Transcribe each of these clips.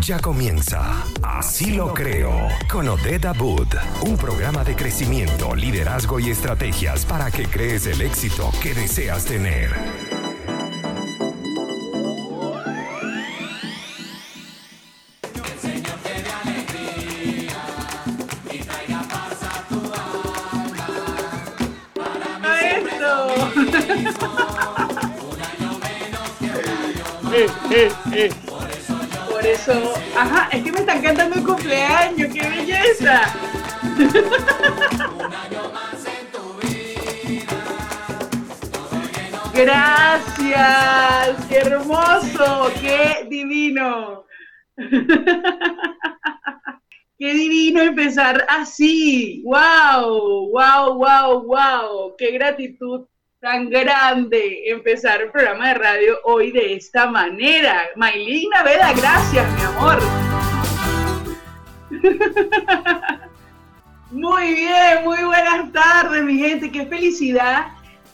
Ya comienza Así lo creo con Odeda Boot, un programa de crecimiento, liderazgo y estrategias para que crees el éxito que deseas tener. Eh, eh, eh. Ajá, es que me están cantando el cumpleaños, qué belleza. Gracias, qué hermoso, qué divino. Qué divino empezar así. Wow, wow, wow, wow. Qué gratitud tan grande empezar el programa de radio hoy de esta manera. Maylin Naveda, gracias, mi amor. Muy bien, muy buenas tardes, mi gente. Qué felicidad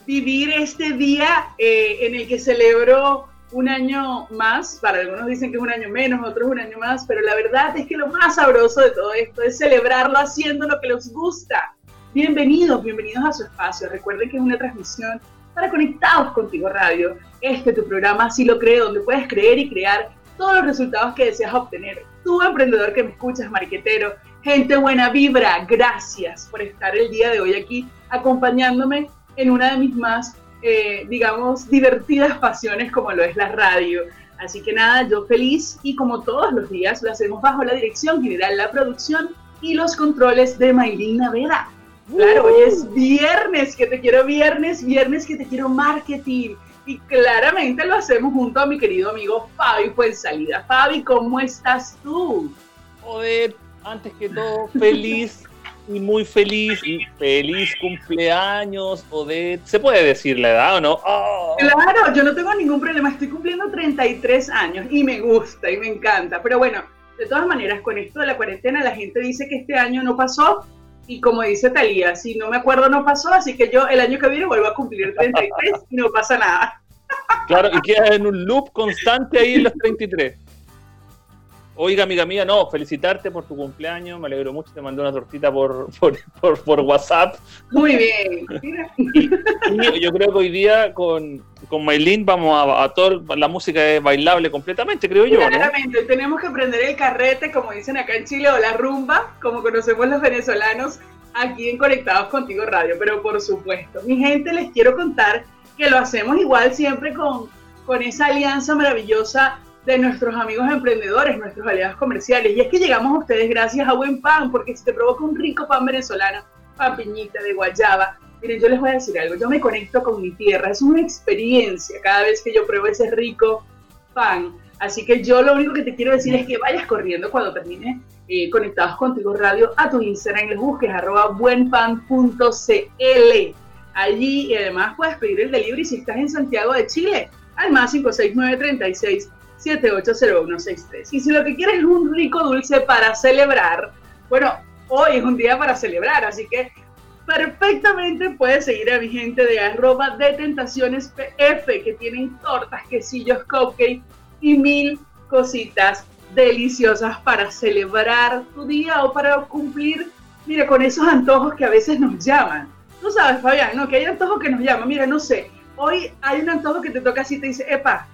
vivir este día eh, en el que celebro un año más. Para algunos dicen que es un año menos, otros un año más, pero la verdad es que lo más sabroso de todo esto es celebrarlo haciendo lo que les gusta Bienvenidos, bienvenidos a su espacio. Recuerden que es una transmisión para Conectados Contigo Radio. Este es tu programa, si lo creo, donde puedes creer y crear todos los resultados que deseas obtener. Tú, emprendedor que me escuchas, mariquetero, gente buena vibra, gracias por estar el día de hoy aquí acompañándome en una de mis más, eh, digamos, divertidas pasiones como lo es la radio. Así que nada, yo feliz y como todos los días lo hacemos bajo la dirección general, la producción y los controles de Maylina Vera. Claro, hoy es viernes, que te quiero viernes, viernes que te quiero marketing. Y claramente lo hacemos junto a mi querido amigo Fabi salida. Fabi, ¿cómo estás tú? Joder, antes que todo, feliz y muy feliz y feliz cumpleaños, Odette. ¿Se puede decir la edad o no? Oh. Claro, yo no tengo ningún problema. Estoy cumpliendo 33 años y me gusta y me encanta. Pero bueno, de todas maneras, con esto de la cuarentena, la gente dice que este año no pasó y como dice Talía, si no me acuerdo no pasó, así que yo el año que viene vuelvo a cumplir 33 y no pasa nada. Claro, y quedas en un loop constante ahí en los 33. Oiga, amiga mía, no, felicitarte por tu cumpleaños, me alegro mucho, te mandé una tortita por, por, por, WhatsApp. Muy bien. yo creo que hoy día con, con Maylin vamos a, a todo, la música es bailable completamente, creo yo. Claramente, tenemos que prender el carrete, como dicen acá en Chile, o la rumba, como conocemos los venezolanos, aquí en Conectados Contigo Radio, pero por supuesto. Mi gente, les quiero contar que lo hacemos igual siempre con, con esa alianza maravillosa de nuestros amigos emprendedores, nuestros aliados comerciales. Y es que llegamos a ustedes gracias a Buen Pan, porque si te provoca un rico pan venezolano, pan piñita de guayaba, miren, yo les voy a decir algo, yo me conecto con mi tierra, es una experiencia cada vez que yo pruebo ese rico pan. Así que yo lo único que te quiero decir es que vayas corriendo cuando termine eh, Conectados Contigo Radio a tu Instagram y les busques arroba buenpan.cl. Allí y además puedes pedir el delivery si estás en Santiago de Chile al más 56936 780163. Y si lo que quieres es un rico dulce para celebrar, bueno, hoy es un día para celebrar, así que perfectamente puedes seguir a mi gente de arroba de tentaciones PF, que tienen tortas, quesillos, cupcake y mil cositas deliciosas para celebrar tu día o para cumplir, mira, con esos antojos que a veces nos llaman. Tú sabes, Fabián, ¿no? Que hay antojos que nos llaman. Mira, no sé, hoy hay un antojo que te toca así y te dice, epa,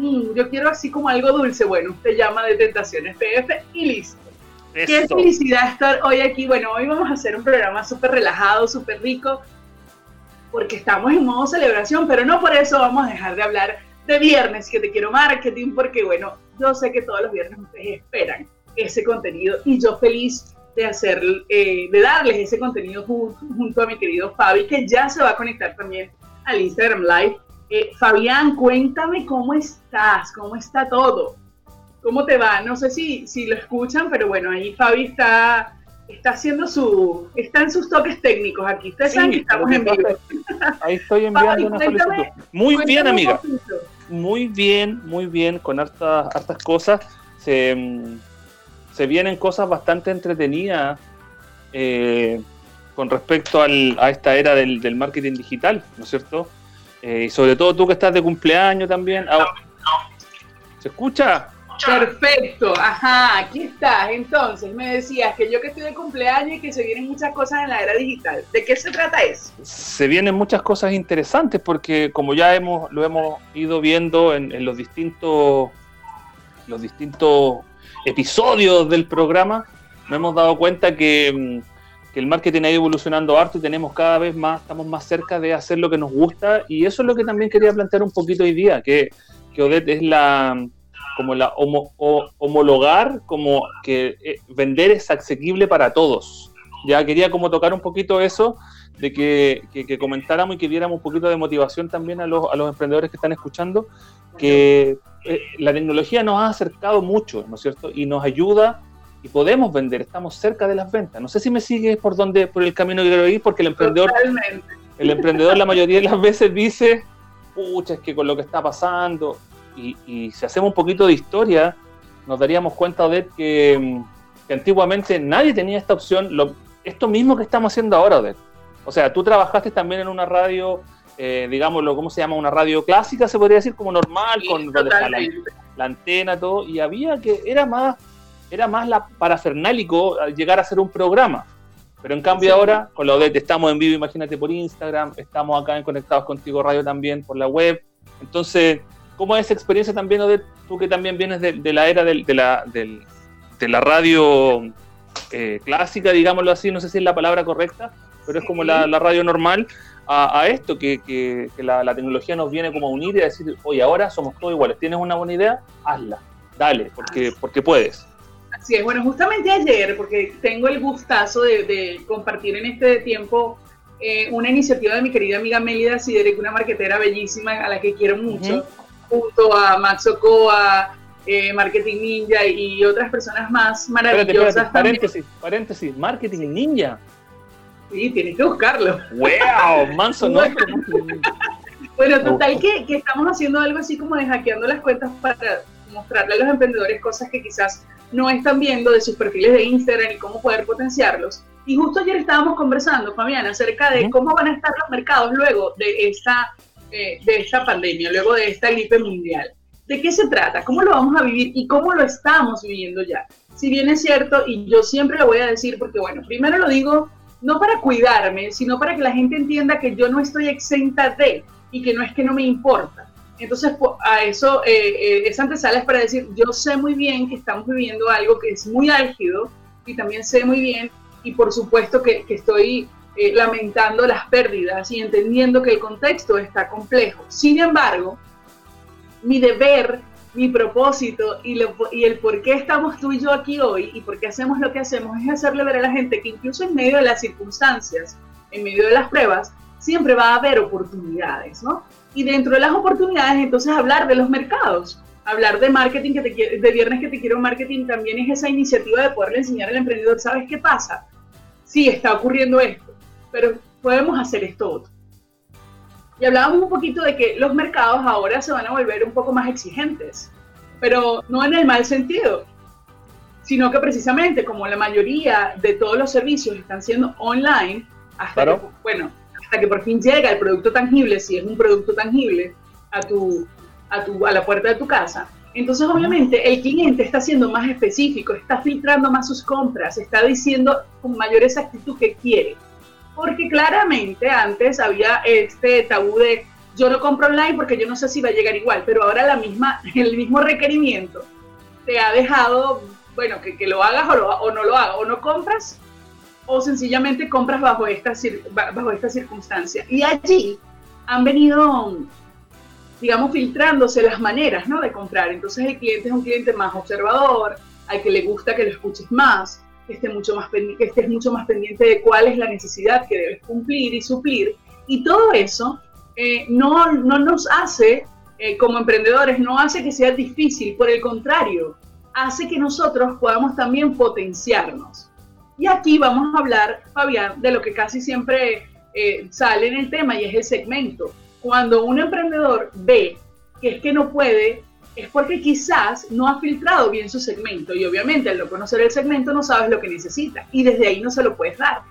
Mm, yo quiero así como algo dulce, bueno, usted llama de Tentaciones PF y listo. Qué felicidad estar hoy aquí. Bueno, hoy vamos a hacer un programa súper relajado, súper rico, porque estamos en modo celebración, pero no por eso vamos a dejar de hablar de viernes, que te quiero marketing, porque bueno, yo sé que todos los viernes ustedes esperan ese contenido y yo feliz de hacer, eh, de darles ese contenido junto a mi querido Fabi, que ya se va a conectar también al Instagram Live eh, Fabián, cuéntame cómo estás, cómo está todo, cómo te va. No sé si, si lo escuchan, pero bueno, ahí Fabi está, está haciendo su, está en sus toques técnicos aquí. Ustedes saben que estamos en vivo. Ahí estoy enviando una solicitud. Muy bien, amiga. Muy bien, muy bien, con hartas, hartas cosas. Se, se vienen cosas bastante entretenidas eh, con respecto al, a esta era del, del marketing digital, ¿no es cierto? Eh, y sobre todo tú que estás de cumpleaños también. Ah, ¿Se escucha? Perfecto, ajá, aquí estás. Entonces, me decías que yo que estoy de cumpleaños y que se vienen muchas cosas en la era digital. ¿De qué se trata eso? Se vienen muchas cosas interesantes porque como ya hemos lo hemos ido viendo en, los distintos los distintos episodios del programa, nos hemos dado cuenta que, mm, que el marketing ha ido evolucionando harto y tenemos cada vez más, estamos más cerca de hacer lo que nos gusta y eso es lo que también quería plantear un poquito hoy día, que, que Odette es la como la homologar, como que eh, vender es asequible para todos. Ya quería como tocar un poquito eso, de que, que, comentáramos y que diéramos un poquito de motivación también a los, a los emprendedores que están escuchando, que eh, la tecnología nos ha acercado mucho, ¿no es cierto? Y nos ayuda y podemos vender, estamos cerca de las ventas. No sé si me sigues por donde, por el camino que quiero ir, porque el emprendedor, el emprendedor la mayoría de las veces dice, pucha, es que con lo que está pasando, y, si hacemos un poquito de historia, nos daríamos cuenta, de que, que antiguamente nadie tenía esta opción, lo, esto mismo que estamos haciendo ahora, Odette. O sea, tú trabajaste también en una radio, eh, digámoslo, ¿cómo se llama? Una radio clásica, se podría decir, como normal, con la, antena, todo, y había que, era más, era más la parafernálico llegar a hacer un programa. Pero en cambio ahora, con la Odette, estamos en vivo, imagínate, por Instagram, estamos acá en Conectados Contigo Radio también, por la web. Entonces, ¿Cómo es esa experiencia también, de tú que también vienes de, la era de, la, de la radio eh, clásica, digámoslo así, no sé si es la palabra correcta, pero es como la, radio normal, a, esto, que, la, tecnología nos viene como a unir y a decir, oye, ahora somos todos iguales, tienes una buena idea, hazla, dale, porque, porque puedes. Así es, bueno, justamente ayer, porque tengo el gustazo de, compartir en este tiempo eh, una iniciativa de mi querida amiga Melida Sideric, una marquetera bellísima a la que quiero mucho junto a Max Ocoa, eh, Marketing Ninja y otras personas más maravillosas. paréntesis, paréntesis, Marketing Ninja. Sí, tienes que buscarlo. ¡Wow! Manso, ¿no? bueno, total que, que estamos haciendo algo así como de hackeando las cuentas para mostrarle a los emprendedores cosas que quizás no están viendo de sus perfiles de Instagram y cómo poder potenciarlos. Y justo ayer estábamos conversando, Fabián, acerca de cómo van a estar los mercados luego de esta eh, de esta pandemia, luego de esta gripe mundial. ¿De qué se trata? ¿Cómo lo vamos a vivir y cómo lo estamos viviendo ya? Si bien es cierto, y yo siempre lo voy a decir porque, bueno, primero lo digo no para cuidarme, sino para que la gente entienda que yo no estoy exenta de y que no es que no me importa. Entonces, a eso, eh, eh, esa antesala es para decir, yo sé muy bien que estamos viviendo algo que es muy álgido y también sé muy bien, y por supuesto que, que estoy eh, lamentando las pérdidas y entendiendo que el contexto está complejo. Sin embargo, mi deber, mi propósito y, y, el por qué estamos tú y yo aquí hoy y por qué hacemos lo que hacemos es hacerle ver a la gente que incluso en medio de las circunstancias, en medio de las pruebas, siempre va a haber oportunidades, ¿no? Y dentro de las oportunidades, entonces hablar de los mercados, hablar de marketing, que te, de viernes que te quiero marketing, también es esa iniciativa de poderle enseñar al emprendedor, ¿sabes qué pasa? Sí, está ocurriendo esto pero podemos hacer esto otro. Y hablábamos un poquito de que los mercados ahora se van a volver un poco más exigentes, pero no en el mal sentido, sino que precisamente como la mayoría de todos los servicios están siendo online, hasta que, bueno, hasta que por fin llega el producto tangible, si es un producto tangible, a, tu, a, tu, a la puerta de tu casa, entonces, obviamente, el cliente está siendo más específico, está filtrando más sus compras, está diciendo con mayor exactitud qué quiere. Porque claramente antes había este tabú de yo no compro online porque yo no sé si va a llegar igual, pero ahora la misma, el mismo requerimiento te ha dejado, bueno, que, lo hagas o, no lo hagas, o no compras, o sencillamente compras bajo esta, bajo esta circunstancia. Y allí han venido, digamos, filtrándose las maneras ¿no? de comprar. Entonces el cliente es un cliente más observador, al que le gusta que lo escuches más, que, esté mucho más estés mucho más pendiente de cuál es la necesidad que debes cumplir y suplir. Y todo eso eh, no, no, nos hace, eh, como emprendedores, no hace que sea difícil, por el contrario, hace que nosotros podamos también potenciarnos. Y aquí vamos a hablar, Fabián, de lo que casi siempre eh, sale en el tema y es el segmento. Cuando un emprendedor ve que es que no puede es porque quizás no ha filtrado bien su segmento. Y obviamente al no conocer el segmento no sabes lo que necesita. Y desde ahí no se lo puedes dar.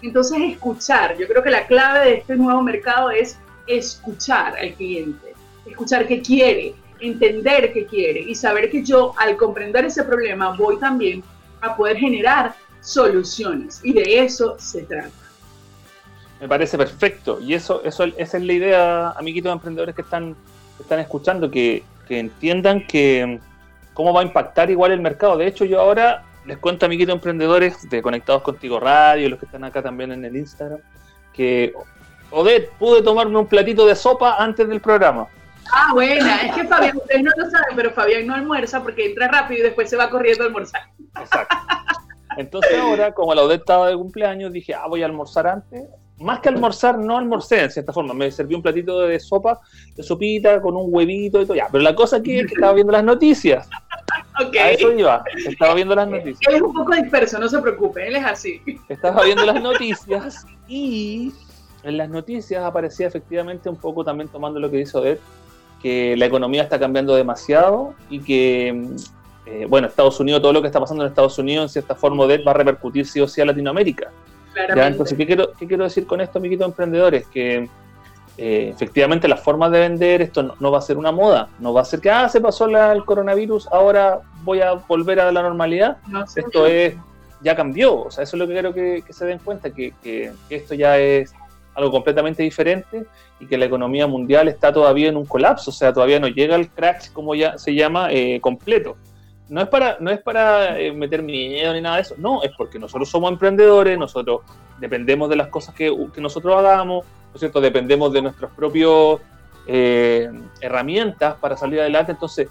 Entonces escuchar, yo creo que la clave de este nuevo mercado es escuchar al cliente, escuchar qué quiere, entender qué quiere. Y saber que yo al comprender ese problema voy también a poder generar soluciones y de eso se trata. Me parece perfecto y eso, eso esa es la idea, amiguitos emprendedores que están, están escuchando, que, que entiendan que cómo va a impactar igual el mercado. De hecho, yo ahora les cuento, amiguitos emprendedores de Conectados Contigo Radio, los que están acá también en el Instagram, que Odette, pude tomarme un platito de sopa antes del programa. Ah, buena, es que Fabián, ustedes no lo saben, pero Fabián no almuerza porque entra rápido y después se va corriendo a almorzar. Exacto. Entonces ahora, como la Odette estaba de cumpleaños, dije, ah, voy a almorzar antes. Más que almorzar, no almorcé en cierta forma. Me serví un platito de sopa, de sopita, con un huevito y todo. Ya, pero la cosa aquí es que estaba viendo las noticias. Okay. A eso iba. Estaba viendo las noticias. Él es un poco disperso, no se preocupe, él es así. Estaba viendo las noticias y en las noticias aparecía efectivamente un poco también tomando lo que dice Odette, que la economía está cambiando demasiado y que, eh, bueno, Estados Unidos, todo lo que está pasando en Estados Unidos, en cierta forma, Odette va a repercutir sí o sí a Latinoamérica. Entonces, ¿qué quiero, ¿qué quiero decir con esto, amiguitos emprendedores? Que eh, efectivamente las formas de vender, esto no, va a ser una moda, no va a ser que, ah, se pasó el coronavirus, ahora voy a volver a la normalidad. esto es, ya cambió, o sea, eso es lo que quiero que, se den cuenta, que, que, esto ya es algo completamente diferente y que la economía mundial está todavía en un colapso, o sea, todavía no llega al crash, como ya se llama, eh, completo. No es para, no es para eh, meter miedo ni nada de eso, no, es porque nosotros somos emprendedores, nosotros dependemos de las cosas que, nosotros hagamos, ¿no es cierto? Dependemos de nuestras propias eh, herramientas para salir adelante. Entonces,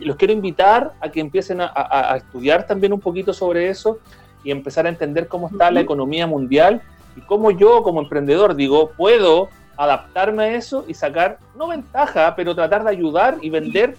los quiero invitar a que empiecen a, a, estudiar también un poquito sobre eso y empezar a entender cómo está la economía mundial y cómo yo como emprendedor digo, puedo adaptarme a eso y sacar, no ventaja, pero tratar de ayudar y vender.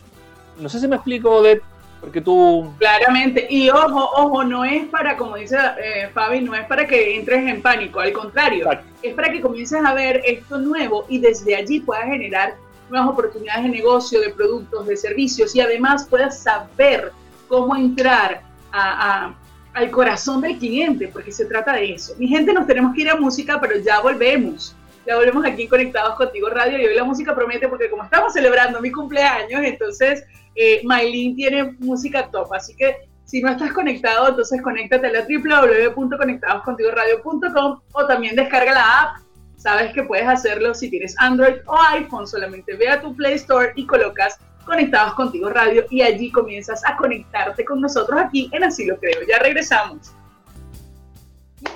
No sé si me explico, de porque tú... Claramente, y ojo, ojo, no es para, como dice eh, Fabi, no es para que entres en pánico, al contrario, es para que comiences a ver esto nuevo y desde allí puedas generar nuevas oportunidades de negocio, de productos, de servicios y además puedas saber cómo entrar a al corazón del cliente, porque se trata de eso. Mi gente, nos tenemos que ir a música, pero ya volvemos. Ya volvemos aquí Conectados Contigo Radio y hoy la música promete porque como estamos celebrando mi cumpleaños, entonces eh, Maylin tiene música top. Así que si no estás conectado, entonces conéctate a la www.conectadoscontigoradio.com o también descarga la app. Sabes que puedes hacerlo si tienes Android o iPhone. Solamente ve a tu Play Store y colocas Conectados Contigo Radio y allí comienzas a conectarte con nosotros aquí en Así lo creo. Ya regresamos.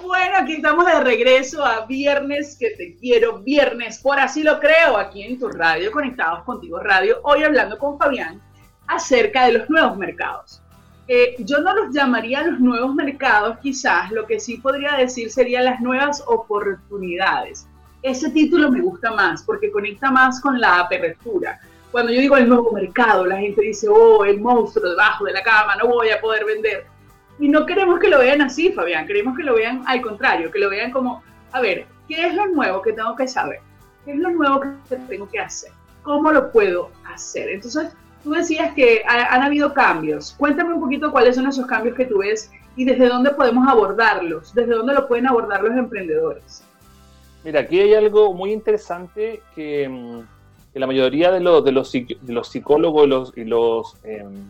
Bueno, aquí estamos de regreso a Viernes que te quiero, Viernes por Así lo creo, aquí en tu radio, Conectados Contigo Radio, hoy hablando con Fabián acerca de los nuevos mercados. Eh, yo no los llamaría los nuevos mercados, quizás, lo que sí podría decir sería las nuevas oportunidades. Ese título me gusta más porque conecta más con la apertura cuando yo digo el nuevo mercado, la gente dice, oh, el monstruo debajo de la cama, no voy a poder vender. Y no queremos que lo vean así, Fabián, queremos que lo vean al contrario, que lo vean como, a ver, ¿qué es lo nuevo que tengo que saber? ¿Qué es lo nuevo que tengo que hacer? ¿Cómo lo puedo hacer? Entonces, tú decías que han habido cambios. Cuéntame un poquito cuáles son esos cambios que tú ves y desde dónde podemos abordarlos, desde dónde lo pueden abordar los emprendedores. Mira, aquí hay algo muy interesante que mm, que la mayoría de, los, de, los, psicólogos los, y los em,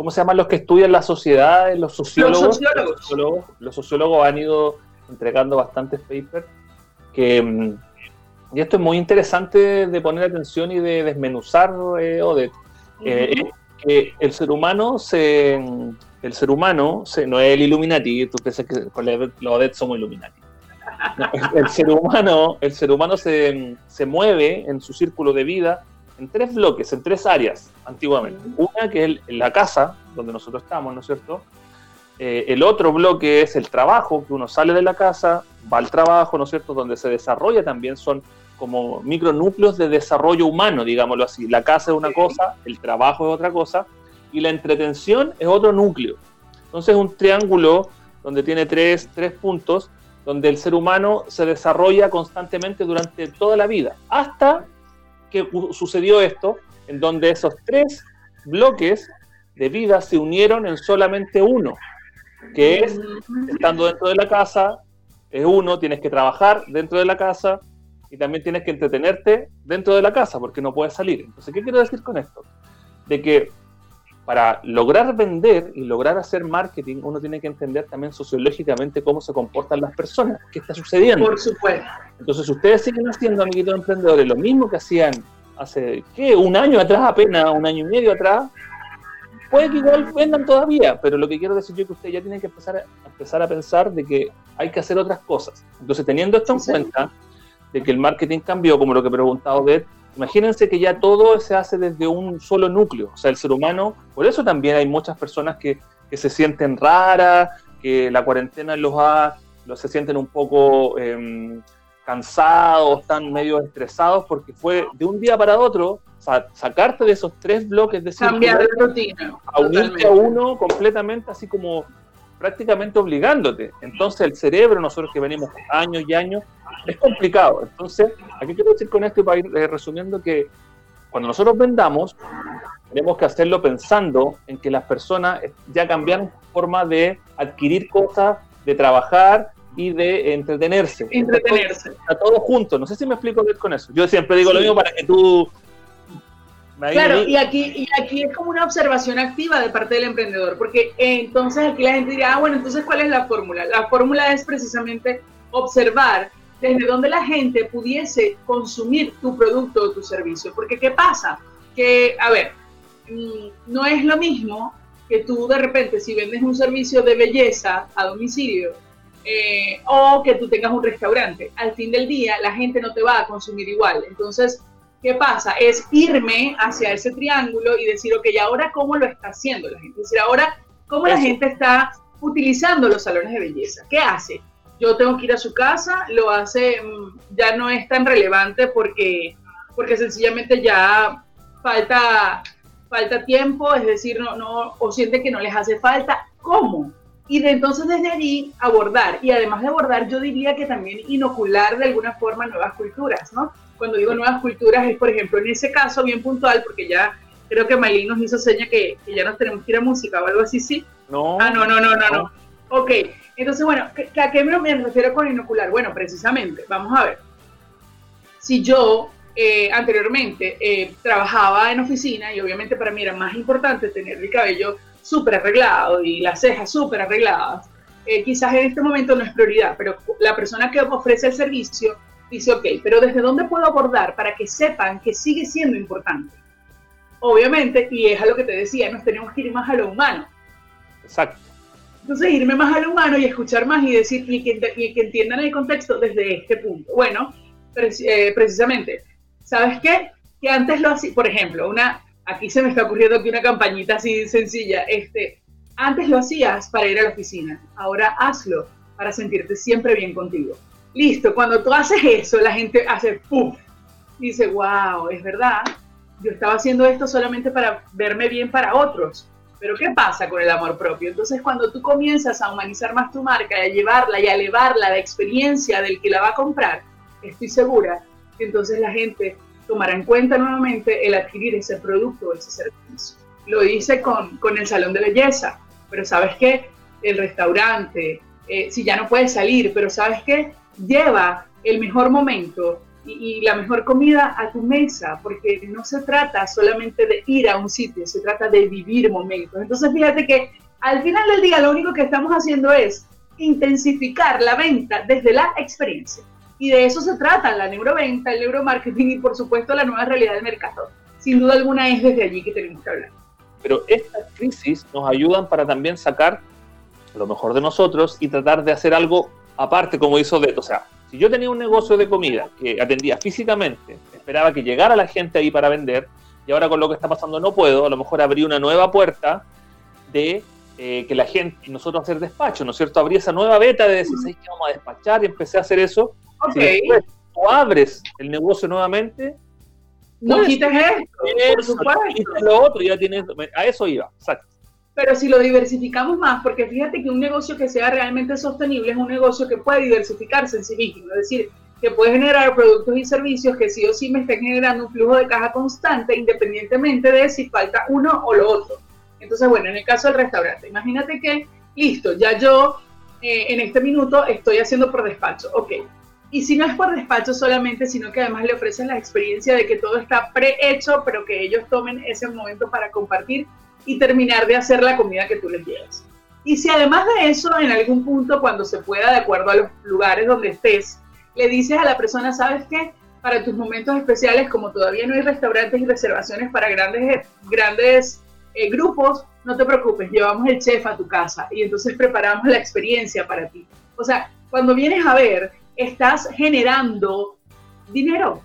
¿cómo se llaman los que estudian la sociedad? Los sociólogos, los sociólogos. Los sociólogos, han ido entregando bastantes papers que em, y esto es muy interesante de poner atención y de desmenuzar eh, o de eh, que el ser humano se el ser humano se, no es el Illuminati, tú piensas que con los ODET somos Illuminati el, ser humano, el ser humano se, se, mueve en su círculo de vida en tres bloques, en tres áreas, antiguamente. Una que es la casa, donde nosotros estamos, ¿no es cierto? Eh, el otro bloque es el trabajo, que uno sale de la casa, va al trabajo, ¿no es cierto? Donde se desarrolla también, son como micronúcleos de desarrollo humano, digámoslo así. La casa es una cosa, el trabajo es otra cosa, y la entretención es otro núcleo. Entonces es un triángulo donde tiene tres, tres puntos donde el ser humano se desarrolla constantemente durante toda la vida, hasta que sucedió esto, en donde esos tres bloques de vida se unieron en solamente uno, que es estando dentro de la casa, es uno, tienes que trabajar dentro de la casa y también tienes que entretenerte dentro de la casa porque no puedes salir. Entonces, ¿qué quiero decir con esto? de que para lograr vender y lograr hacer marketing, uno tiene que entender también sociológicamente cómo se comportan las personas, qué está sucediendo. Por supuesto. Entonces, ustedes siguen haciendo, amiguitos emprendedores, lo mismo que hacían hace, ¿qué? Un año atrás apenas, un año y medio atrás, puede que igual vendan todavía, pero lo que quiero decir yo es que ustedes ya tienen que empezar a, empezar a pensar de que hay que hacer otras cosas. Entonces, teniendo esto en cuenta, de que el marketing cambió, como lo que preguntaba Odette, Imagínense que ya todo se hace desde un solo núcleo, o sea, el ser humano, por eso también hay muchas personas que, se sienten raras, que la cuarentena los ha, los se sienten un poco em, cansados, están medio estresados, porque fue de un día para otro sacarte de esos tres bloques de cambiar rutina, a unirte a uno completamente así como prácticamente obligándote. Entonces el cerebro, nosotros que venimos años y años, es complicado. Entonces, aquí quiero decir con esto y para ir eh, resumiendo que cuando nosotros vendamos, tenemos que hacerlo pensando en que las personas ya cambiaron forma de adquirir cosas, de trabajar y de entretenerse. Entretenerse. A todos juntos. No sé si me explico bien con eso. Yo siempre digo lo mismo para que tú Claro, y aquí, y aquí es como una observación activa de parte del emprendedor, porque entonces aquí la gente dirá, ah, bueno, entonces ¿cuál es la fórmula? La fórmula es precisamente observar desde donde la gente pudiese consumir tu producto o tu servicio. Porque ¿qué pasa? Que, a ver, mm, no es lo mismo que tú de repente si vendes un servicio de belleza a domicilio eh, o que tú tengas un restaurante. Al fin del día la gente no te va a consumir igual. Entonces, ¿qué pasa? Es irme hacia ese triángulo y decir, ok, ahora cómo lo está haciendo la gente? Es decir, ahora cómo la gente está utilizando los salones de belleza. ¿Qué hace? Yo tengo que ir a su casa, lo hace, mm, ya no es tan relevante porque, porque sencillamente ya falta, falta tiempo, es decir, no, no, o siente que no les hace falta. ¿Cómo? Y de entonces desde allí abordar, y además de abordar, yo diría que también inocular de alguna forma nuevas culturas, ¿no? Cuando digo nuevas culturas es, por ejemplo, en ese caso bien puntual, porque ya creo que Maylin nos hizo seña que, que, ya nos tenemos que ir a música o algo así, ¿sí? No. Ah, no, no, no, no, no. Ok, entonces, bueno, ¿a qué me refiero con inocular? Bueno, precisamente, vamos a ver. Si yo eh, anteriormente eh, trabajaba en oficina y obviamente para mí era más importante tener el cabello súper arreglado y las cejas súper arregladas, eh, quizás en este momento no es prioridad, pero la persona que ofrece el servicio dice, ok, pero ¿desde dónde puedo abordar para que sepan que sigue siendo importante? Obviamente, y es a lo que te decía, nos tenemos que ir más a lo humano. Exacto. Entonces, irme más al humano y escuchar más y decir, y que, que entiendan el contexto desde este punto. Bueno, eh, precisamente, ¿sabes qué? Que antes lo hacía, por ejemplo, una, aquí se me está ocurriendo aquí una campañita así sencilla, este, antes lo hacías para ir a la oficina, ahora hazlo para sentirte siempre bien contigo. Listo, cuando tú haces eso, la gente hace ¡puf! Dice, wow, es verdad, yo estaba haciendo esto solamente para verme bien para otros pero ¿qué pasa con el amor propio? Entonces cuando tú comienzas a humanizar más tu marca y a llevarla y a elevarla a la experiencia del que la va a comprar, estoy segura que entonces la gente tomará en cuenta nuevamente el adquirir ese producto o ese servicio. Lo hice con, con el salón de belleza, pero ¿sabes qué? El restaurante, eh, si ya no puedes salir, pero ¿sabes qué? Lleva el mejor momento y, la mejor comida a tu mesa, porque no se trata solamente de ir a un sitio, se trata de vivir momentos. Entonces fíjate que al final del día lo único que estamos haciendo es intensificar la venta desde la experiencia. Y de eso se trata la neuroventa, el neuromarketing y por supuesto la nueva realidad del mercado. Sin duda alguna es desde allí que tenemos que hablar. Pero estas crisis nos ayudan para también sacar lo mejor de nosotros y tratar de hacer algo aparte, como hizo de, o sea, si yo tenía un negocio de comida que atendía físicamente, esperaba que llegara la gente ahí para vender, y ahora con lo que está pasando no puedo, a lo mejor abrí una nueva puerta de eh, que la gente, nosotros hacer despacho, ¿no es cierto? Abrí esa nueva beta de decir, ¿sabes qué vamos a despachar? Y empecé a hacer eso. Si después tú abres el negocio nuevamente, no quites esto, por lo otro, ya tienes, a eso iba, exacto. Pero si lo diversificamos más, porque fíjate que un negocio que sea realmente sostenible es un negocio que puede diversificarse en sí mismo, es decir, que puede generar productos y servicios que sí o sí me estén generando un flujo de caja constante independientemente de si falta uno o lo otro. Entonces, bueno, en el caso del restaurante, imagínate que, listo, ya yo eh, en este minuto estoy haciendo por despacho, ok. Y si no es por despacho solamente, sino que además le ofreces la experiencia de que todo está prehecho, pero que ellos tomen ese momento para compartir y terminar de hacer la comida que tú les llevas. Y si además de eso, en algún punto, cuando se pueda, de acuerdo a los lugares donde estés, le dices a la persona, ¿sabes qué? Para tus momentos especiales, como todavía no hay restaurantes y reservaciones para grandes, grandes eh, grupos, no te preocupes, llevamos el chef a tu casa y entonces preparamos la experiencia para ti. O sea, cuando vienes a ver, estás generando dinero,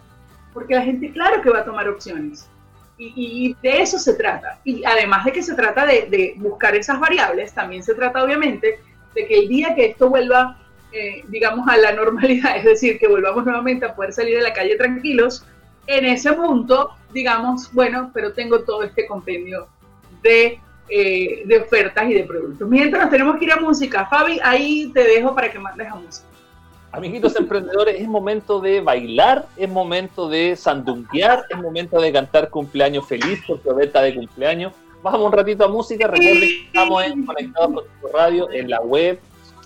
porque la gente, claro que va a tomar opciones. Y, de eso se trata. Y además de que se trata de, buscar esas variables, también se trata obviamente de que el día que esto vuelva, eh, digamos, a la normalidad, es decir, que volvamos nuevamente a poder salir de la calle tranquilos, en ese punto, digamos, bueno, pero tengo todo este compendio de, eh, ofertas y de productos. Mientras tenemos que ir a música, Fabi, ahí te dejo para que mandes a música. Amiguitos emprendedores, es momento de bailar, es momento de sandunguear, es momento de cantar cumpleaños feliz porque Odeta de cumpleaños. Vamos un ratito a música, recuerden que estamos conectados con tu radio en la web.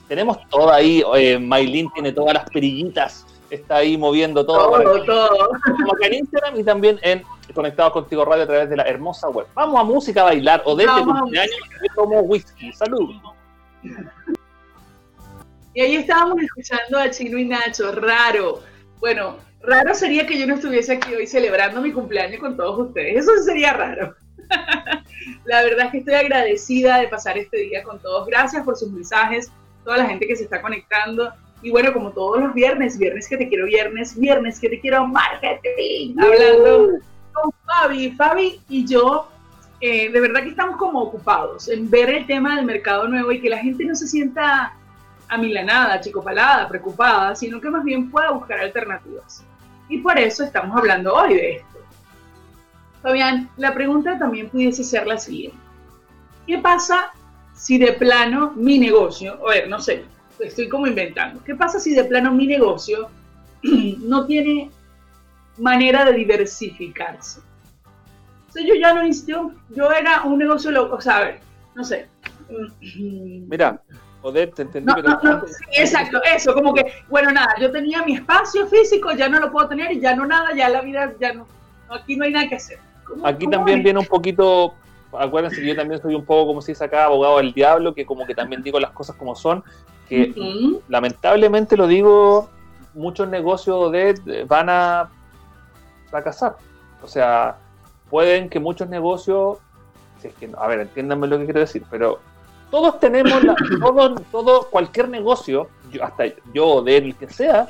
Tenemos todo ahí, eh, Maylin tiene todas las perillitas, está ahí moviendo todo. Todo, todo. en Instagram y también en Conectados Contigo Radio a través de la hermosa web. Vamos a música a bailar, Odeta de cumpleaños, como whisky. Salud. Y ahí estábamos escuchando a Chino y Nacho, raro. Bueno, raro sería que yo no estuviese aquí hoy celebrando mi cumpleaños con todos ustedes. Eso sería raro. la verdad es que estoy agradecida de pasar este día con todos. Gracias por sus mensajes, toda la gente que se está conectando. Y bueno, como todos los viernes, viernes que te quiero viernes, viernes que te quiero marketing, hablando con Fabi. Fabi y yo, eh, de verdad que estamos como ocupados en ver el tema del mercado nuevo y que la gente no se sienta amilanada, chicopalada, preocupada, sino que más bien pueda buscar alternativas. Y por eso estamos hablando hoy de esto. Fabián, la pregunta también pudiese ser la siguiente. ¿Qué pasa si de plano mi negocio, a ver, no sé, estoy como inventando, ¿qué pasa si de plano mi negocio no tiene manera de diversificarse? O sea, yo ya no yo, yo era un negocio loco, o sea, a ver, no sé. Mira, Poder, te entendí. exacto, eso, como que, bueno, nada, yo tenía mi espacio físico, ya no lo puedo tener y ya no nada, ya la vida, ya no, aquí no hay nada que hacer. Aquí también viene un poquito, acuérdense que yo también soy un poco como si acá abogado del diablo, que como que también digo las cosas como son, que lamentablemente lo digo, muchos negocios de van a fracasar. O sea, pueden que muchos negocios, si es que, a ver, entiéndanme lo que quiero decir, pero todos tenemos, todo, todo, cualquier negocio, hasta yo, de el que sea,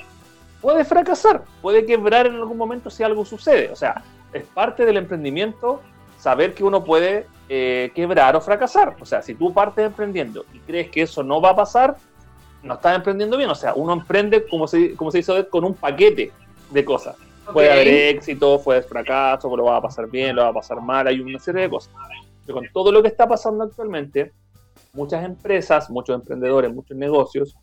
puede fracasar, puede quebrar en algún momento si algo sucede. O sea, es parte del emprendimiento saber que uno puede eh, quebrar o fracasar. O sea, si tú partes emprendiendo y crees que eso no va a pasar, no estás emprendiendo bien. O sea, uno emprende como se, como se hizo con un paquete de cosas. Puede haber éxito, puede haber fracaso, lo va a pasar bien, lo va a pasar mal, hay una serie de cosas. Pero con todo lo que está pasando actualmente, muchas empresas, muchos emprendedores, muchos negocios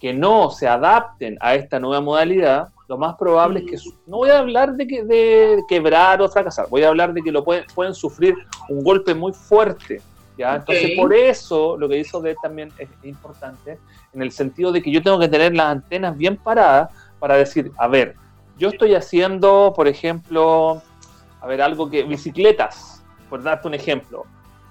que no se adapten a esta nueva modalidad, lo más probable es que no voy a hablar de, que, de quebrar o fracasar, voy a hablar de que lo pueden, pueden sufrir un golpe muy fuerte. ¿ya? Entonces, por eso lo que hizo de también es importante, en el sentido de que yo tengo que tener las antenas bien paradas para decir, a ver, yo estoy haciendo, por ejemplo, a ver, algo que, bicicletas, por darte un ejemplo.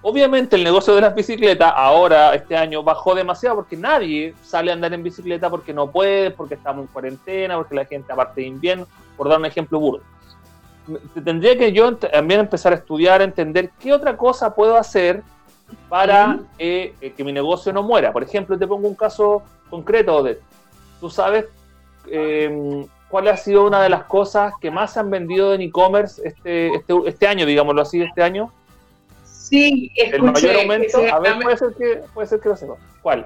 Obviamente el negocio de las bicicletas ahora, este año, bajó demasiado porque nadie sale a andar en bicicleta porque no puede, porque estamos en cuarentena, porque la gente aparte de invierno, por dar un ejemplo burdo. Tendría que yo también empezar a estudiar, entender qué otra cosa puedo hacer para eh, que mi negocio no muera. Por ejemplo, te pongo un caso concreto de, tú sabes em, cuál ha sido una de las cosas que más se han vendido en e-commerce este, este, este año, digámoslo así, este año. Sí, escuché. El mayor aumento, a ver, puede ser que, puede ser que lo sepa. ¿Cuál?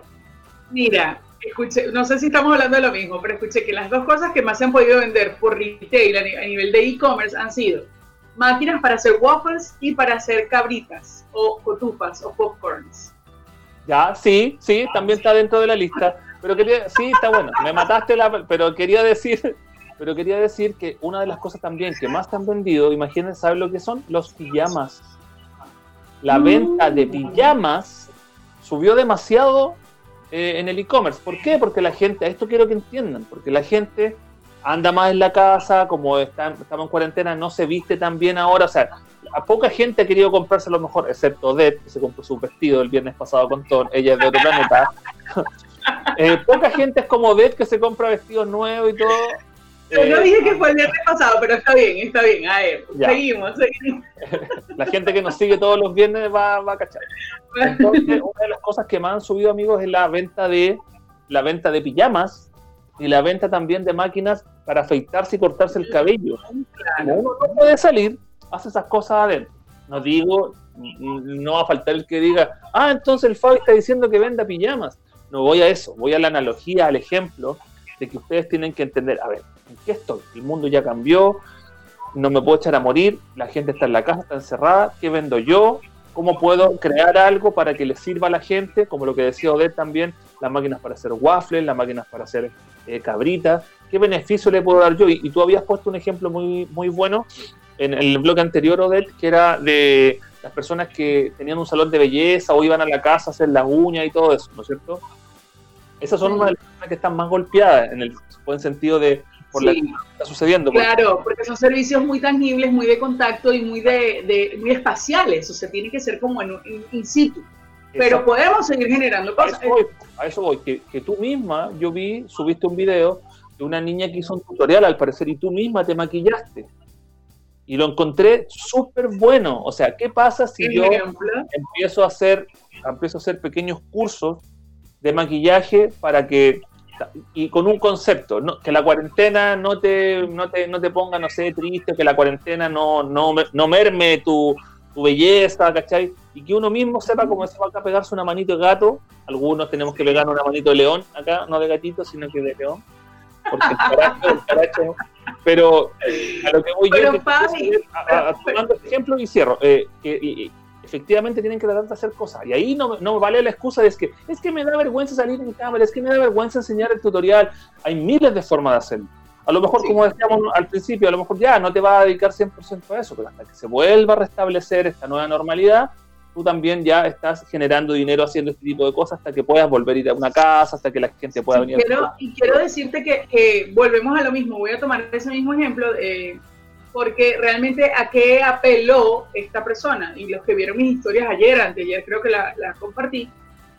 Mira, escuché, no sé si estamos hablando de lo mismo, pero escuché que las dos cosas que más se han podido vender por retail a, nivel de e-commerce han sido máquinas para hacer waffles y para hacer cabritas o cotufas o popcorns. Ya, sí, sí, también está dentro de la lista. Pero quería, sí, está bueno. Me mataste la, pero quería decir, pero quería decir que una de las cosas también que más te han vendido, imagínense, ¿saben lo que son? Los pijamas la venta de pijamas subió demasiado eh, en el e-commerce. ¿Por qué? Porque la gente, esto quiero que entiendan, porque la gente anda más en la casa, como está, estamos en cuarentena, no se viste tan bien ahora, o sea, a poca gente ha querido comprarse lo mejor, excepto Deb, que se compró su vestido el viernes pasado con Thor, ella es de otro planeta. Eh, poca gente es como Deb que se compra vestidos nuevos y todo. Yo no dije que fue el viernes pasado, pero está bien, está bien. A ver, seguimos, seguimos. La gente que nos sigue todos los viernes va, va a cachar. Entonces, una de las cosas que más han subido, amigos, es la venta de la venta de pijamas y la venta también de máquinas para afeitarse y cortarse el cabello. Como uno no puede salir, hace esas cosas adentro. No digo, no va a faltar el que diga, ah, entonces el Fabi está diciendo que venda pijamas. No voy a eso, voy a la analogía, al ejemplo de que ustedes tienen que entender, a ver, ¿en qué estoy? El mundo ya cambió, no me puedo echar a morir, la gente está en la casa, está encerrada, ¿qué vendo yo? ¿Cómo puedo crear algo para que le sirva a la gente? Como lo que decía Odette también, las máquinas para hacer waffles, las máquinas para hacer eh, cabritas, ¿qué beneficio le puedo dar yo? Y, tú habías puesto un ejemplo muy, muy bueno en el blog anterior, Odette, que era de las personas que tenían un salón de belleza o iban a la casa a hacer las uñas y todo eso, ¿no es cierto? Esas son una de las personas que están más golpeadas en el buen sentido de por lo que está sucediendo. Claro, porque son servicios muy tangibles, muy de contacto y muy de, muy espaciales, o sea, tiene que ser como en, in situ. Pero podemos seguir generando cosas. A eso voy, que, que, tú misma, yo vi, subiste un video de una niña que hizo un tutorial al parecer y tú misma te maquillaste. Y lo encontré súper bueno. O sea, ¿qué pasa si yo empiezo a hacer empiezo a hacer pequeños cursos de maquillaje para que y con un concepto, que la cuarentena no te, no te, no te ponga, no sé, triste, que la cuarentena no, no, no merme tu, tu belleza, ¿cachai? Y que uno mismo sepa cómo se va a pegarse una manito de gato. Algunos tenemos que pegar una manito de león acá, no de gatito, sino que de león. Porque el caracho, Pero a lo que voy yo, tomando este ejemplo y cierro, eh, que, efectivamente tienen que tratar de hacer cosas. Y ahí no, no vale la excusa de es que es que me da vergüenza salir en cámara, es que me da vergüenza enseñar el tutorial. Hay miles de formas de hacerlo. A lo mejor, como decíamos al principio, a lo mejor ya no te va a dedicar 100% a eso, pero hasta que se vuelva a restablecer esta nueva normalidad, tú también ya estás generando dinero haciendo este tipo de cosas hasta que puedas volver a ir a una casa, hasta que la gente pueda venir. Quiero, y quiero decirte que, volvemos a lo mismo, voy a tomar ese mismo ejemplo, eh, porque realmente a qué apeló esta persona, y los que vieron mis historias ayer, anteayer, creo que la, compartí,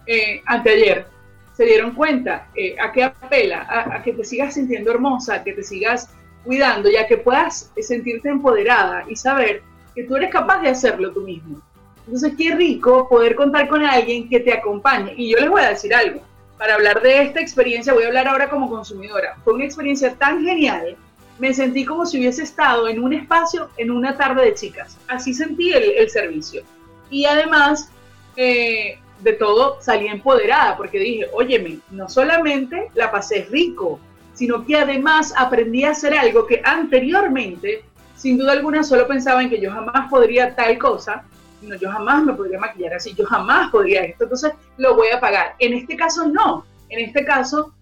eh, anteayer, se dieron cuenta eh, a qué apela, a, que te sigas sintiendo hermosa, a que te sigas cuidando, ya que puedas sentirte empoderada y saber que tú eres capaz de hacerlo tú mismo. Entonces, qué rico poder contar con alguien que te acompañe. Y yo les voy a decir algo. Para hablar de esta experiencia, voy a hablar ahora como consumidora. Fue una experiencia tan genial. Me sentí como si hubiese estado en un espacio, en una tarde de chicas. Así sentí el, servicio. Y además, eh, de todo, salí empoderada porque dije, óyeme, no solamente la pasé rico, sino que además aprendí a hacer algo que anteriormente, sin duda alguna, solo pensaba en que yo jamás podría tal cosa no, yo jamás me podría maquillar así, yo jamás podría esto, entonces lo voy a pagar. En este caso no, en este caso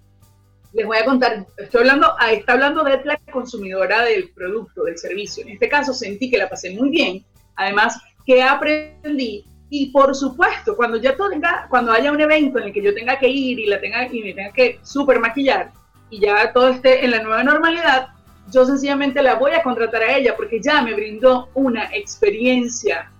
les voy a contar, estoy hablando, ah, está hablando de la consumidora del producto, del servicio. En este caso sentí que la pasé muy bien, además que aprendí y por supuesto, cuando ya tenga, cuando haya un evento en el que yo tenga que ir y la tenga y me tenga que super maquillar y ya todo esté en la nueva normalidad, yo sencillamente la voy a contratar a ella porque ya me brindó una experiencia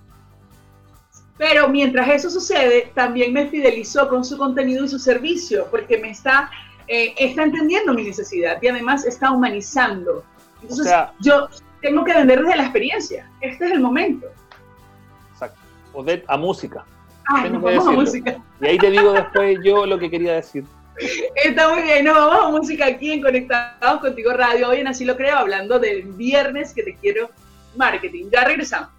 pero mientras eso sucede, también me fidelizó con su contenido y su servicio, porque me está, eh, está entendiendo mi necesidad y además está humanizando. Entonces, yo tengo que vender desde la experiencia. Este es el momento. Exacto. O a música. vamos a música. Y ahí te digo después yo lo que quería decir. Está muy bien, nos vamos a música aquí en Conectados Contigo Radio. Hoy en Así lo creo, hablando del viernes que te quiero marketing. Ya regresamos.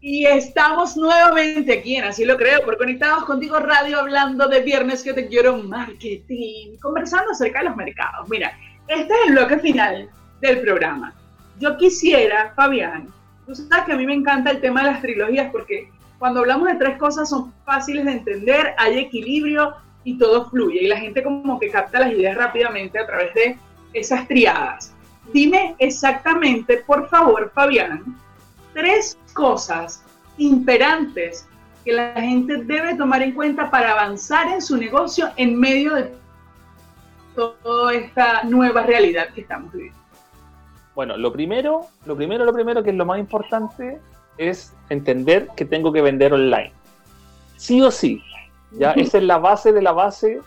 Y estamos nuevamente aquí en Así lo creo, por Conectados Contigo Radio, hablando de Viernes que te quiero marketing, conversando acerca de los mercados. Mira, este es el bloque final del programa. Yo quisiera, Fabián, tú sabes que a mí me encanta el tema de las trilogías porque cuando hablamos de tres cosas son fáciles de entender, hay equilibrio y todo fluye y la gente como que capta las ideas rápidamente a través de esas triadas. Dime exactamente, por favor, Fabián, tres cosas imperantes que la gente debe tomar en cuenta para avanzar en su negocio en medio de toda esta nueva realidad que estamos viviendo? Bueno, lo primero, lo primero, lo primero que es lo más importante es entender que tengo que vender online. Sí o sí. Ya, esa es la base de la base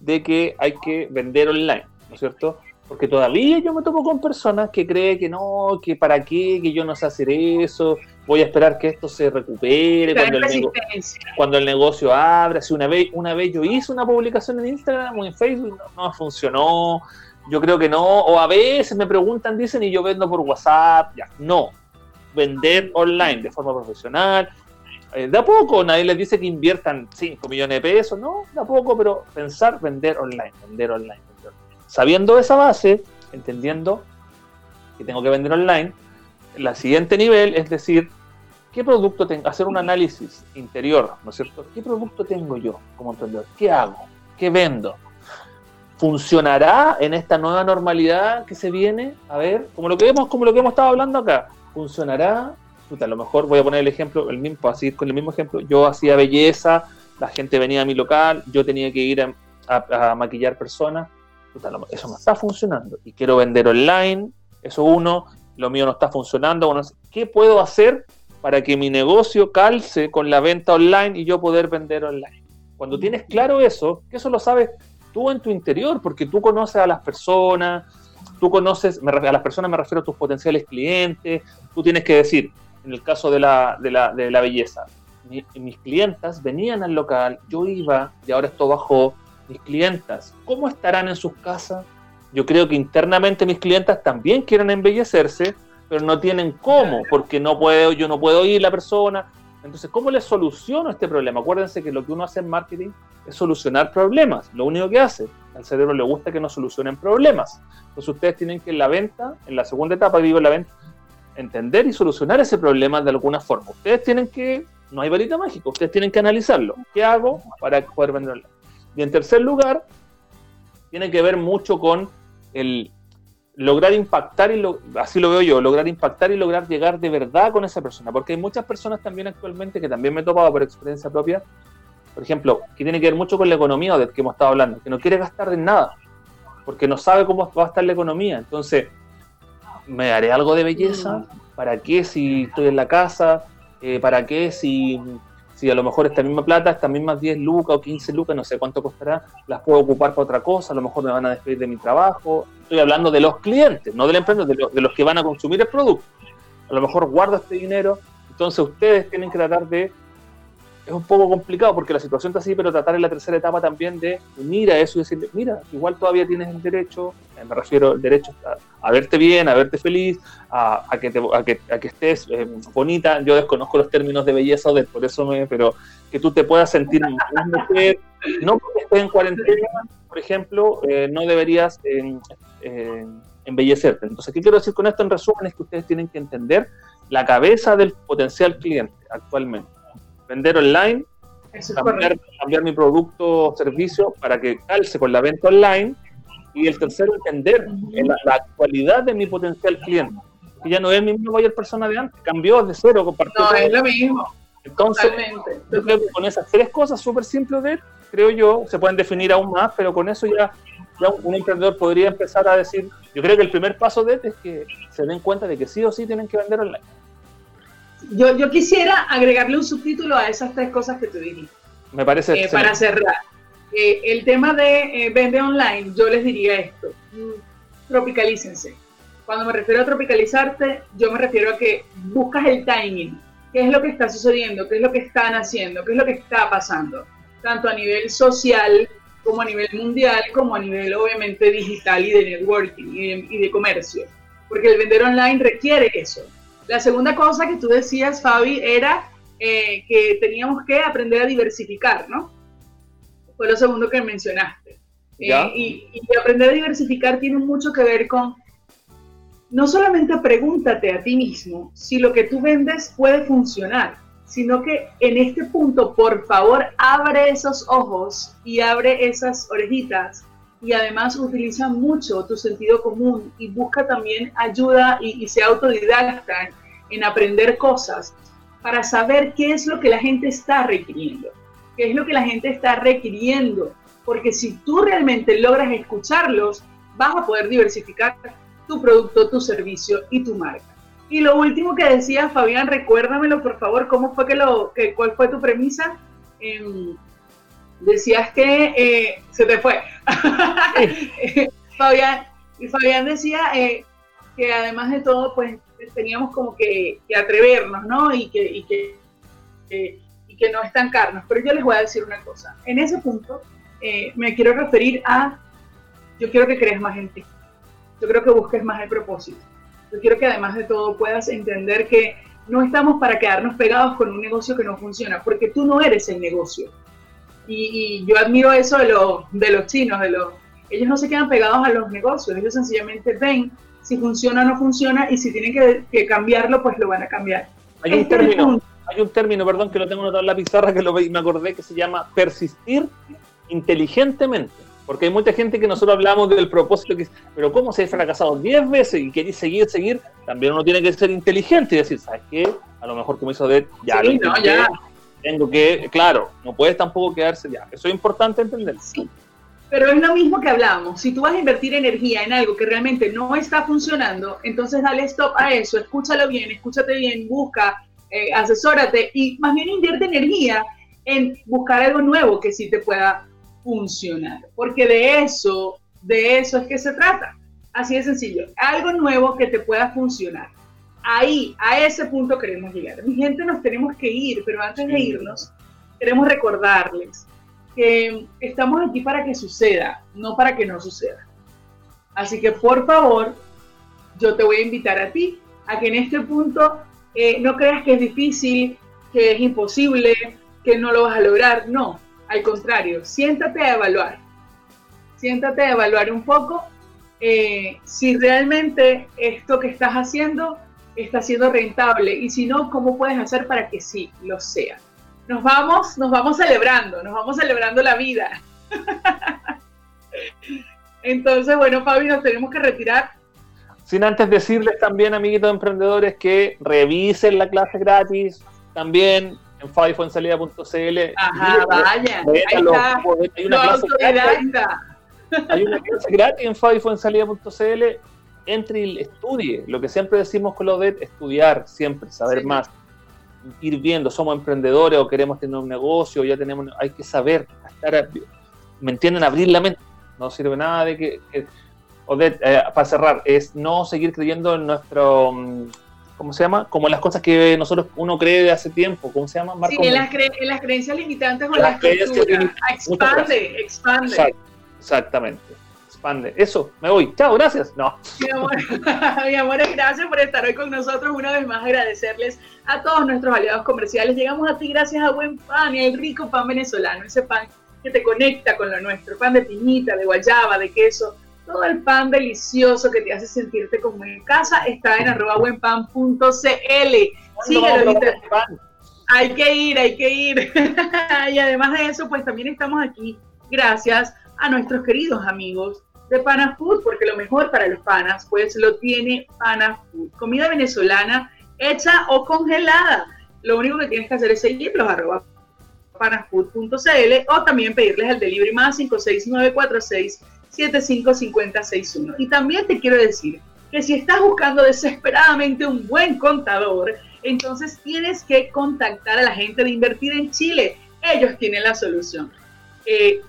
de que hay que vender online, ¿no es cierto? Porque todavía yo me topo con personas que creen que no, que para qué, que yo no sé hacer eso, voy a esperar que esto se recupere cuando el, cuando el, negocio abra. Si una vez, una vez yo hice una publicación en Instagram o en Facebook, no, funcionó, yo creo que no, o a veces me preguntan, dicen, y yo vendo por WhatsApp, ya, no. Vender online de forma profesional, eh, de a poco, nadie les dice que inviertan 5 millones de pesos, no, de a poco, pero pensar vender online, vender online. Sabiendo esa base, entendiendo que tengo que vender online, el siguiente nivel es decir, ¿qué producto tengo? Hacer un análisis interior, ¿no es cierto? ¿Qué producto tengo yo como emprendedor? ¿Qué hago? ¿Qué vendo? ¿Funcionará en esta nueva normalidad que se viene? A ver, como lo que hemos, como lo que hemos estado hablando acá, ¿funcionará? a lo mejor voy a poner el ejemplo, el mismo, así con el mismo ejemplo, yo hacía belleza, la gente venía a mi local, yo tenía que ir a maquillar personas, eso no está funcionando y quiero vender online, eso uno, lo mío no está funcionando, bueno, ¿qué puedo hacer para que mi negocio calce con la venta online y yo poder vender online? Cuando tienes claro eso, que eso lo sabes tú en tu interior, porque tú conoces a las personas, tú conoces, a las personas me refiero a tus potenciales clientes, tú tienes que decir, en el caso de la, de la, de la belleza, mis clientas venían al local, yo iba y ahora esto bajó, mis clientas, ¿cómo estarán en sus casas? Yo creo que internamente mis clientas también quieren embellecerse, pero no tienen cómo, porque no puedo, yo no puedo ir la persona. Entonces, ¿cómo les soluciono este problema? Acuérdense que lo que uno hace en marketing es solucionar problemas, lo único que hace. Al cerebro le gusta que no solucionen problemas. Entonces, ustedes tienen que en la venta, en la segunda etapa, digo en la venta, entender y solucionar ese problema de alguna forma. Ustedes tienen que, no hay varita mágica, ustedes tienen que analizarlo. ¿Qué hago para poder venderlo? Y en tercer lugar, tiene que ver mucho con el lograr impactar, y lo, así lo veo yo, lograr impactar y lograr llegar de verdad con esa persona. Porque hay muchas personas también actualmente que también me he topado por experiencia propia, por ejemplo, que tiene que ver mucho con la economía de que hemos estado hablando, que no quiere gastar en nada, porque no sabe cómo va a estar la economía. Entonces, ¿me haré algo de belleza? ¿Para qué si estoy en la casa? Eh, ¿Para qué si si a lo mejor esta misma plata, estas mismas 10 lucas o 15 lucas, no sé cuánto costará, las puedo ocupar para otra cosa, a lo mejor me van a despedir de mi trabajo. Estoy hablando de los clientes, no del emprendedor, de, de los que van a consumir el producto. A lo mejor guardo este dinero, entonces ustedes tienen que tratar de es un poco complicado porque la situación está así, pero tratar en la tercera etapa también de unir a eso y decirle, mira, igual todavía tienes el derecho, eh, me refiero al derecho a, verte bien, a verte feliz, a, que, te, a, que, que, estés eh, bonita. Yo desconozco los términos de belleza, de, por eso me, pero que tú te puedas sentir mujer, no porque estés en cuarentena, por ejemplo, eh, no deberías embellecerte. Entonces, ¿qué quiero decir con esto en resumen? Es que ustedes tienen que entender la cabeza del potencial cliente actualmente vender online, cambiar, mi producto o servicio para que calce con la venta online. Y el tercero, entender la, actualidad de mi potencial cliente. Que ya no es el mismo Bayer persona de antes, cambió de cero, compartió. No, es lo mismo. Entonces, con esas tres cosas súper simples de creo yo, se pueden definir aún más, pero con eso ya, ya un emprendedor podría empezar a decir, yo creo que el primer paso de es que se den cuenta de que sí o sí tienen que vender online. Yo, yo quisiera agregarle un subtítulo a esas tres cosas que tú dijiste. Me parece. Eh, para cerrar. Eh, el tema de eh, vende online, yo les diría esto. Mm, tropicalícense. Cuando me refiero a tropicalizarte, yo me refiero a que buscas el timing. ¿Qué es lo que está sucediendo? ¿Qué es lo que están haciendo? ¿Qué es lo que está pasando? Tanto a nivel social como a nivel mundial, como a nivel obviamente digital y de networking y de comercio. Porque el vender online requiere eso la segunda cosa que tú decías, Fabi, era eh, que teníamos que aprender a diversificar, ¿no? Fue lo segundo que mencionaste. Eh, y, y, aprender a diversificar tiene mucho que ver con, no solamente pregúntate a ti mismo si lo que tú vendes puede funcionar, sino que en este punto, por favor, abre esos ojos y abre esas orejitas y además utiliza mucho tu sentido común y busca también ayuda y, sea autodidacta en aprender cosas para saber qué es lo que la gente está requiriendo, qué es lo que la gente está requiriendo, porque si tú realmente logras escucharlos, vas a poder diversificar tu producto, tu servicio y tu marca. Y lo último que decía Fabián, recuérdamelo por favor, ¿cómo fue que lo, que, cuál fue tu premisa? Em, decías que eh, se te fue. Fabián, Fabián decía eh, que además de todo, pues teníamos como que, atrevernos, ¿no? Y que, y que, y que no estancarnos. Pero yo les voy a decir una cosa. En ese punto eh, me quiero referir a, yo quiero que creas más en ti. Yo creo que busques más el propósito. Yo quiero que además de todo puedas entender que no estamos para quedarnos pegados con un negocio que no funciona, porque tú no eres el negocio. Y, yo admiro eso de, de los chinos, de los, ellos no se quedan pegados a los negocios, ellos sencillamente ven si funciona o no funciona y si tienen que, cambiarlo, pues lo van a cambiar. Hay un, este término, hay un término, perdón, que lo tengo notado en la pizarra, que lo me acordé, que se llama persistir inteligentemente. Porque hay mucha gente que nosotros hablamos del propósito, que pero ¿cómo se ha fracasado 10 veces y queréis seguir, seguir? También uno tiene que ser inteligente y decir, ¿sabes qué? A lo mejor como hizo de ya, ya. Tengo que, claro, no puedes tampoco quedarse ya. Eso es importante entender. Sí. Pero es lo mismo que hablamos. Si tú vas a invertir energía en algo que realmente no está funcionando, entonces dale stop a eso, escúchalo bien, escúchate bien, busca, eh, asesórate y más bien invierte energía en buscar algo nuevo que sí te pueda funcionar, porque de eso, de eso es que se trata. Así de sencillo, algo nuevo que te pueda funcionar. Ahí, a ese punto queremos llegar. Mi gente, nos tenemos que ir, pero antes de irnos, queremos recordarles que estamos aquí para que suceda, no para que no suceda. Así que por favor, yo te voy a invitar a ti a que en este punto eh, no creas que es difícil, que es imposible, que no lo vas a lograr. No, al contrario, siéntate a evaluar. Siéntate a evaluar un poco eh, si realmente esto que estás haciendo está siendo rentable y si no, cómo puedes hacer para que sí lo sea. Nos vamos, nos vamos celebrando, nos vamos celebrando la vida. Entonces, bueno, Fabi, nos tenemos que retirar. Sin antes decirles también, amiguitos emprendedores, que revisen la clase gratis. También en fabifuensalida.cl. Ajá, vaya. Ahí está. Hay una, clase gratis, hay una clase gratis en fabifuensalida.cl. Entre y estudie. Lo que siempre decimos con lo de estudiar, siempre, saber más. Ir viendo, somos emprendedores o queremos tener un negocio, ya tenemos, hay que saber, estar, ¿me entienden? Abrir la mente. No sirve nada de que, que Odette, eh, para cerrar, es no seguir creyendo en nuestro mm, ¿cómo se llama? Como las cosas que nosotros uno cree de hace tiempo, ¿cómo se llama? sí, en las, en las, creencias limitantes o las, las Expande, expande. exactamente. Expande. Eso, me voy. Chao, gracias. No. Mi amor, mi amor, gracias por estar hoy con nosotros. Una vez más, agradecerles a todos nuestros aliados comerciales. Llegamos a ti gracias a Buen Pan y al rico pan venezolano, ese pan que te conecta con lo nuestro, pan de piñita, de guayaba, de queso todo el pan delicioso que te hace sentirte como en casa está en arroba buenpan.cl. Síguelo. Hay que ir, hay que ir. y además de eso, pues también estamos aquí gracias a nuestros queridos amigos de Pana Food, porque lo mejor para los panas, pues lo tiene Pana Food. Comida venezolana hecha o congelada. Lo único que tienes que hacer es seguirlos arroba panafood.cl o también pedirles el delivery más 56946 755061. Y también te quiero decir que si estás buscando desesperadamente un buen contador, entonces tienes que contactar a la gente de Invertir en Chile. Ellos tienen la solución. Eh,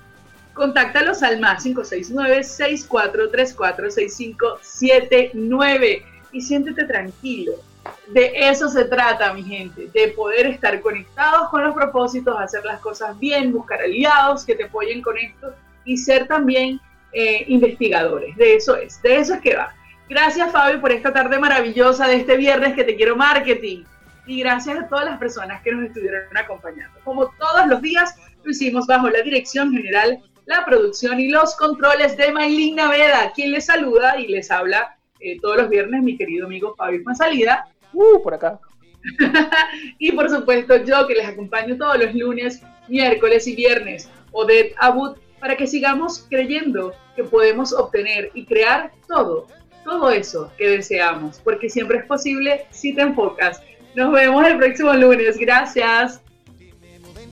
contáctalos al más 569-6434-6579 y siéntete tranquilo. De eso se trata, mi gente, de poder estar conectados con los propósitos, hacer las cosas bien, buscar aliados que te apoyen con esto y ser también eh, investigadores. De eso es, de eso es que va. Gracias Fabi por esta tarde maravillosa de este viernes que te quiero marketing. Y gracias a todas las personas que nos estuvieron acompañando. Como todos los días, lo hicimos bajo la dirección general, la producción y los controles de Maylin Naveda, quien les saluda y les habla eh, todos los viernes, mi querido amigo Fabi Mansalida. Uh, por acá. y por supuesto, yo que les acompaño todos los lunes, miércoles y viernes, Odette Abud, para que sigamos creyendo que podemos obtener y crear todo, todo eso que deseamos, porque siempre es posible si te enfocas. Nos vemos el próximo lunes. Gracias.